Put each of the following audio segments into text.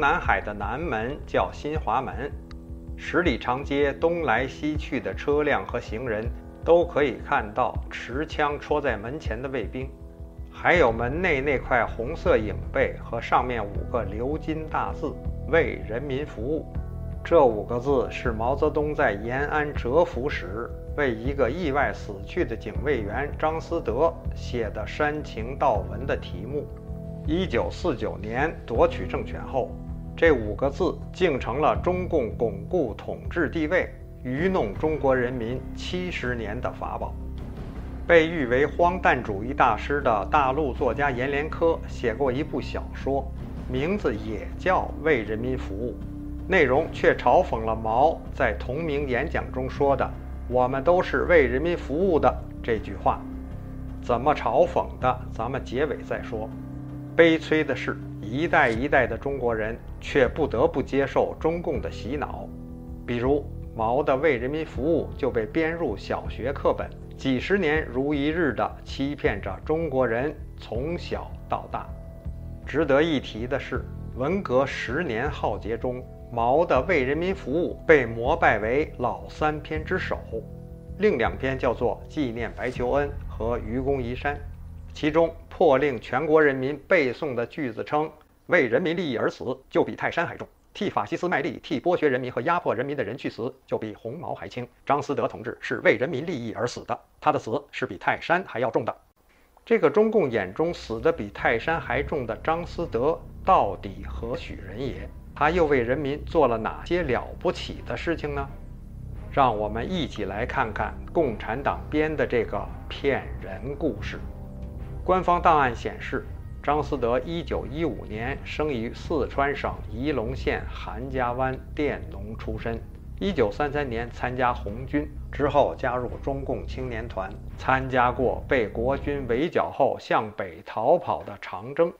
南海的南门叫新华门，十里长街东来西去的车辆和行人都可以看到持枪戳在门前的卫兵，还有门内那块红色影背和上面五个鎏金大字“为人民服务”。这五个字是毛泽东在延安蛰伏时为一个意外死去的警卫员张思德写的煽情悼文的题目。一九四九年夺取政权后，这五个字竟成了中共巩固统治地位、愚弄中国人民七十年的法宝。被誉为荒诞主义大师的大陆作家阎连科写过一部小说，名字也叫《为人民服务》。内容却嘲讽了毛在同名演讲中说的“我们都是为人民服务的”这句话。怎么嘲讽的？咱们结尾再说。悲催的是，一代一代的中国人却不得不接受中共的洗脑。比如毛的“为人民服务”就被编入小学课本，几十年如一日地欺骗着中国人从小到大。值得一提的是，文革十年浩劫中。毛的为人民服务被膜拜为老三篇之首，另两篇叫做纪念白求恩和愚公移山。其中破令全国人民背诵的句子称：“为人民利益而死，就比泰山还重；替法西斯卖力、替剥削人民和压迫人民的人去死，就比红毛还轻。”张思德同志是为人民利益而死的，他的死是比泰山还要重的。这个中共眼中死得比泰山还重的张思德，到底何许人也？他又为人民做了哪些了不起的事情呢？让我们一起来看看共产党编的这个骗人故事。官方档案显示，张思德1915年生于四川省仪陇县韩家湾佃农出身。1933年参加红军，之后加入中共青年团，参加过被国军围剿后向北逃跑的长征。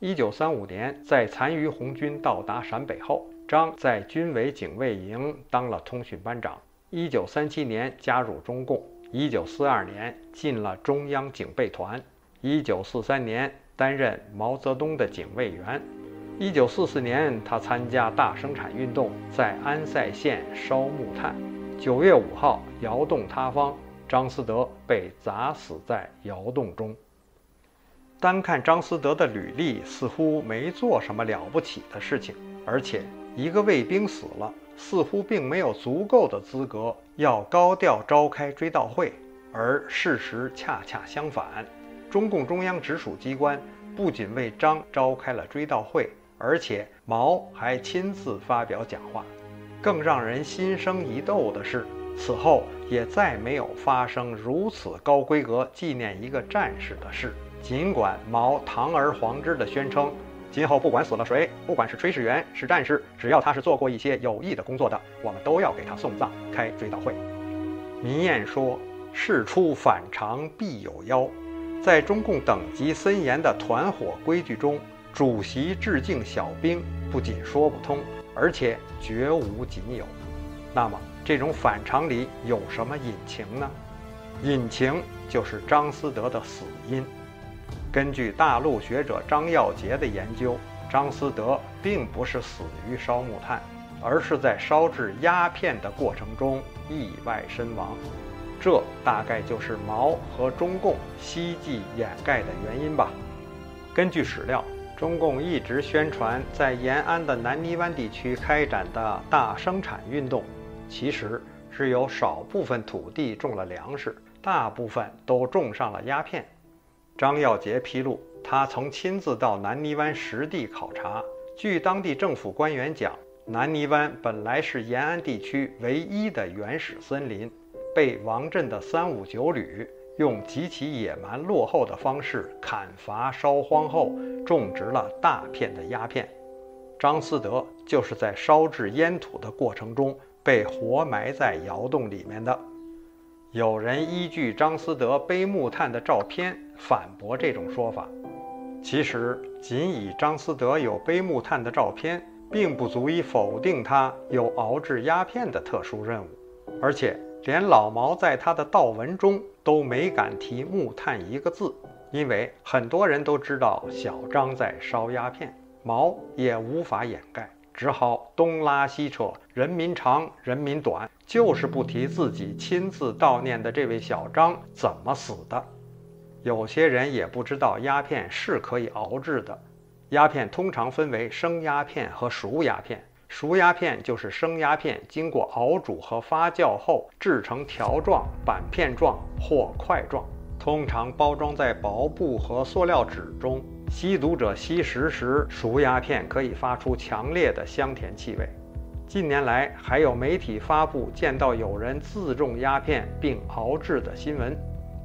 一九三五年，在残余红军到达陕北后，张在军委警卫营当了通讯班长。一九三七年加入中共，一九四二年进了中央警备团。一九四三年担任毛泽东的警卫员。一九四四年，他参加大生产运动，在安塞县烧木炭。九月五号，窑洞塌方，张思德被砸死在窑洞中。单看张思德的履历，似乎没做什么了不起的事情，而且一个卫兵死了，似乎并没有足够的资格要高调召开追悼会。而事实恰恰相反，中共中央直属机关不仅为张召开了追悼会，而且毛还亲自发表讲话。更让人心生一窦的是，此后也再没有发生如此高规格纪念一个战士的事。尽管毛堂而皇之地宣称，今后不管死了谁，不管是炊事员是战士，只要他是做过一些有益的工作的，我们都要给他送葬、开追悼会。民谚说：“事出反常必有妖。”在中共等级森严的团伙规矩中，主席致敬小兵不仅说不通，而且绝无仅有。那么，这种反常里有什么隐情呢？隐情就是张思德的死因。根据大陆学者张耀杰的研究，张思德并不是死于烧木炭，而是在烧制鸦片的过程中意外身亡。这大概就是毛和中共希冀掩盖的原因吧。根据史料，中共一直宣传在延安的南泥湾地区开展的大生产运动，其实只有少部分土地种了粮食，大部分都种上了鸦片。张耀杰披露，他曾亲自到南泥湾实地考察。据当地政府官员讲，南泥湾本来是延安地区唯一的原始森林，被王震的三五九旅用极其野蛮落后的方式砍伐烧荒后，种植了大片的鸦片。张思德就是在烧制烟土的过程中被活埋在窑洞里面的。有人依据张思德背木炭的照片反驳这种说法。其实，仅以张思德有背木炭的照片，并不足以否定他有熬制鸦片的特殊任务。而且，连老毛在他的悼文中都没敢提木炭一个字，因为很多人都知道小张在烧鸦片。毛也无法掩盖，只好东拉西扯，人民长，人民短，就是不提自己亲自悼念的这位小张怎么死的。有些人也不知道鸦片是可以熬制的。鸦片通常分为生鸦片和熟鸦片。熟鸦片就是生鸦片经过熬煮和发酵后制成条状、板片状或块状，通常包装在薄布和塑料纸中。吸毒者吸食时，熟鸦片可以发出强烈的香甜气味。近年来，还有媒体发布见到有人自种鸦片并熬制的新闻，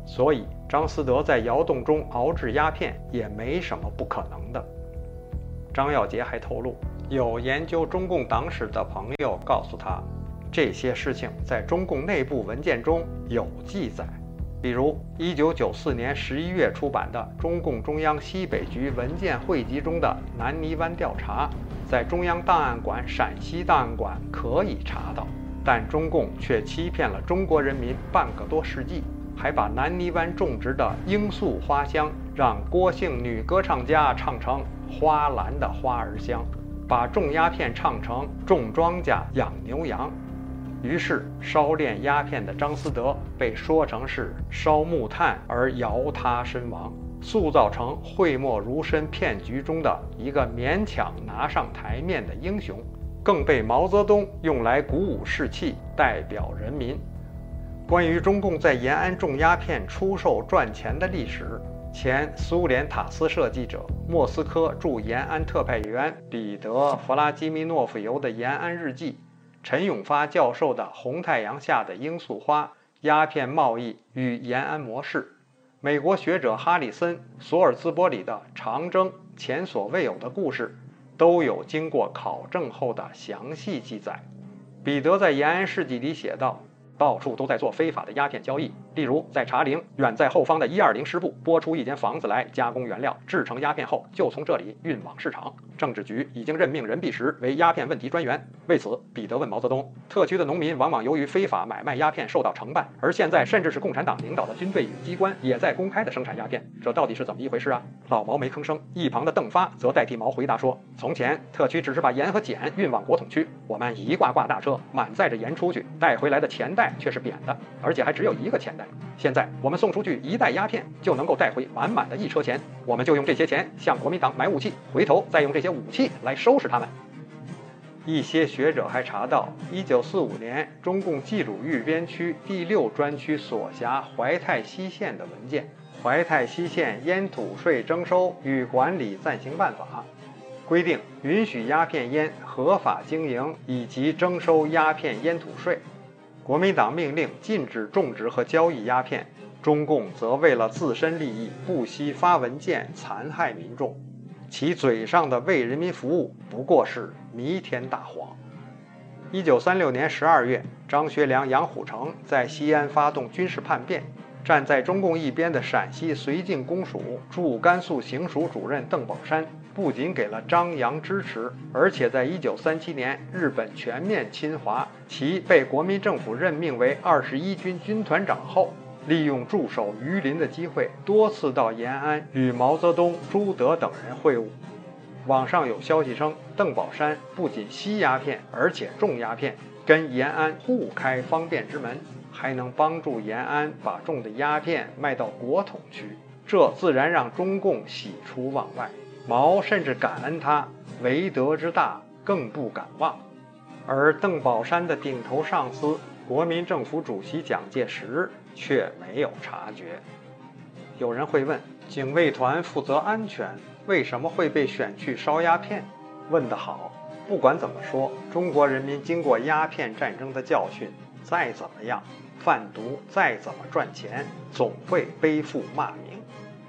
所以张思德在窑洞中熬制鸦片也没什么不可能的。张耀杰还透露。有研究中共党史的朋友告诉他，这些事情在中共内部文件中有记载，比如1994年11月出版的中共中央西北局文件汇集中的南泥湾调查，在中央档案馆陕西档案馆可以查到，但中共却欺骗了中国人民半个多世纪，还把南泥湾种植的罂粟花香让郭姓女歌唱家唱成花篮的花儿香。把种鸦片唱成种庄稼养牛羊，于是烧炼鸦片的张思德被说成是烧木炭而摇他身亡，塑造成讳莫如深骗局中的一个勉强拿上台面的英雄，更被毛泽东用来鼓舞士气，代表人民。关于中共在延安种鸦片出售赚钱的历史。前苏联塔斯社记者、莫斯科驻延安特派员彼得·弗拉基米诺夫尤的延安日记，陈永发教授的《红太阳下的罂粟花：鸦片贸易与延安模式》，美国学者哈里森·索尔兹伯里的《长征：前所未有的故事》，都有经过考证后的详细记载。彼得在延安事记里写道。到处都在做非法的鸦片交易，例如在茶陵远在后方的一二零师部拨出一间房子来加工原料，制成鸦片后就从这里运往市场。政治局已经任命任弼时为鸦片问题专员。为此，彼得问毛泽东：特区的农民往往由于非法买卖鸦片受到惩办，而现在甚至是共产党领导的军队与机关也在公开的生产鸦片，这到底是怎么一回事啊？老毛没吭声，一旁的邓发则代替毛回答说：从前特区只是把盐和碱运往国统区，我们一挂挂大车满载着盐出去，带回来的钱袋。却是扁的，而且还只有一个钱袋。现在我们送出去一袋鸦片，就能够带回满满的一车钱。我们就用这些钱向国民党买武器，回头再用这些武器来收拾他们。一些学者还查到1945年中共冀鲁豫边区第六专区所辖怀泰西县的文件《怀泰西县烟土税征收与管理暂行办法》，规定允许鸦片烟合法经营以及征收鸦片烟土税。国民党命令禁止种植和交易鸦片，中共则为了自身利益不惜发文件残害民众，其嘴上的为人民服务不过是弥天大谎。一九三六年十二月，张学良、杨虎城在西安发动军事叛变，站在中共一边的陕西绥靖公署驻甘肃行署主任邓宝山。不仅给了张杨支持，而且在一九三七年日本全面侵华，其被国民政府任命为二十一军军团长后，利用驻守榆林的机会，多次到延安与毛泽东、朱德等人会晤。网上有消息称，邓宝山不仅吸鸦片，而且种鸦片，跟延安互开方便之门，还能帮助延安把种的鸦片卖到国统区，这自然让中共喜出望外。毛甚至感恩他为德之大，更不敢忘。而邓宝山的顶头上司国民政府主席蒋介石却没有察觉。有人会问：警卫团负责安全，为什么会被选去烧鸦片？问得好！不管怎么说，中国人民经过鸦片战争的教训，再怎么样，贩毒再怎么赚钱，总会背负骂名。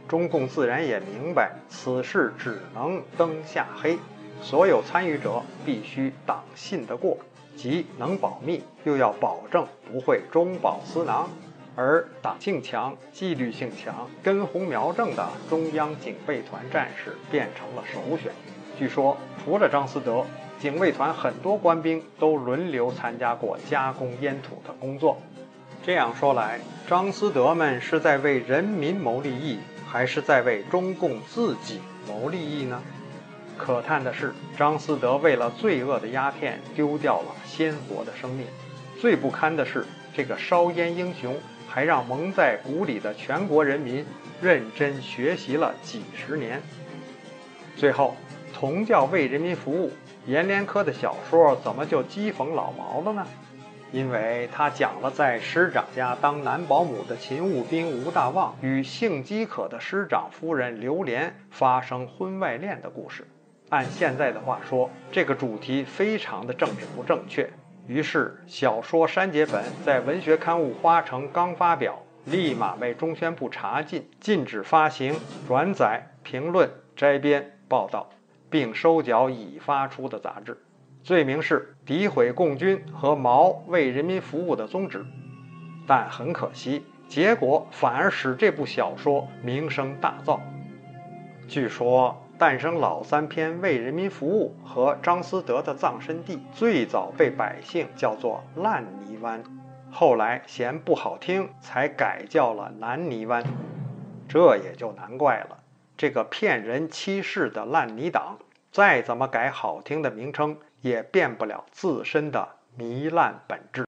中共自然也明白此事只能灯下黑，所有参与者必须党信得过，即能保密，又要保证不会中饱私囊。而党性强、纪律性强、根红苗正的中央警卫团战士变成了首选。据说，除了张思德，警卫团很多官兵都轮流参加过加工烟土的工作。这样说来，张思德们是在为人民谋利益。还是在为中共自己谋利益呢？可叹的是，张思德为了罪恶的鸦片，丢掉了鲜活的生命。最不堪的是，这个烧烟英雄还让蒙在鼓里的全国人民认真学习了几十年。最后，同叫为人民服务，阎连科的小说怎么就讥讽老毛了呢？因为他讲了在师长家当男保姆的勤务兵吴大旺与性饥渴的师长夫人刘莲发生婚外恋的故事。按现在的话说，这个主题非常的政治不正确。于是，小说删节本在文学刊物《花城》刚发表，立马被中宣部查禁，禁止发行、转载、评论、摘编、报道，并收缴已发出的杂志。罪名是诋毁共军和毛为人民服务的宗旨。但很可惜，结果反而使这部小说名声大噪。据说。诞生老三篇为人民服务和张思德的葬身地，最早被百姓叫做烂泥湾，后来嫌不好听，才改叫了南泥湾。这也就难怪了，这个骗人欺世的烂泥党，再怎么改好听的名称，也变不了自身的糜烂本质。